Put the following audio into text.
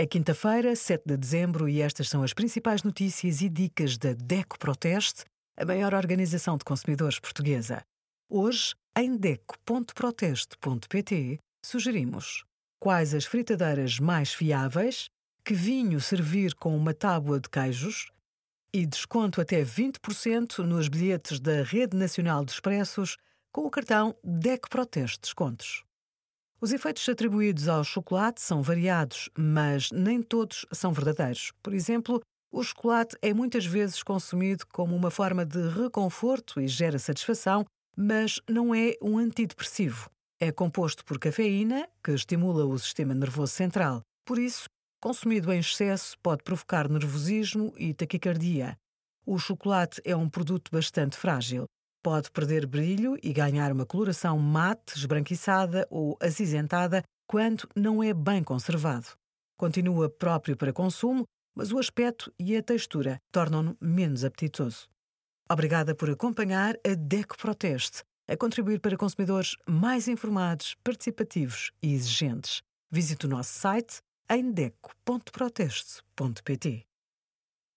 É quinta-feira, 7 de dezembro, e estas são as principais notícias e dicas da DECO Proteste, a maior organização de consumidores portuguesa. Hoje, em DECO.proteste.pt, sugerimos quais as fritadeiras mais fiáveis, que vinho servir com uma tábua de queijos e desconto até 20% nos bilhetes da Rede Nacional de Expressos com o cartão DECO Proteste Descontos. Os efeitos atribuídos ao chocolate são variados, mas nem todos são verdadeiros. Por exemplo, o chocolate é muitas vezes consumido como uma forma de reconforto e gera satisfação, mas não é um antidepressivo. É composto por cafeína, que estimula o sistema nervoso central. Por isso, consumido em excesso pode provocar nervosismo e taquicardia. O chocolate é um produto bastante frágil. Pode perder brilho e ganhar uma coloração mate, esbranquiçada ou acinzentada quando não é bem conservado. Continua próprio para consumo, mas o aspecto e a textura tornam-no menos apetitoso. Obrigada por acompanhar a DECO Proteste, a contribuir para consumidores mais informados, participativos e exigentes. Visite o nosso site em deco.proteste.pt.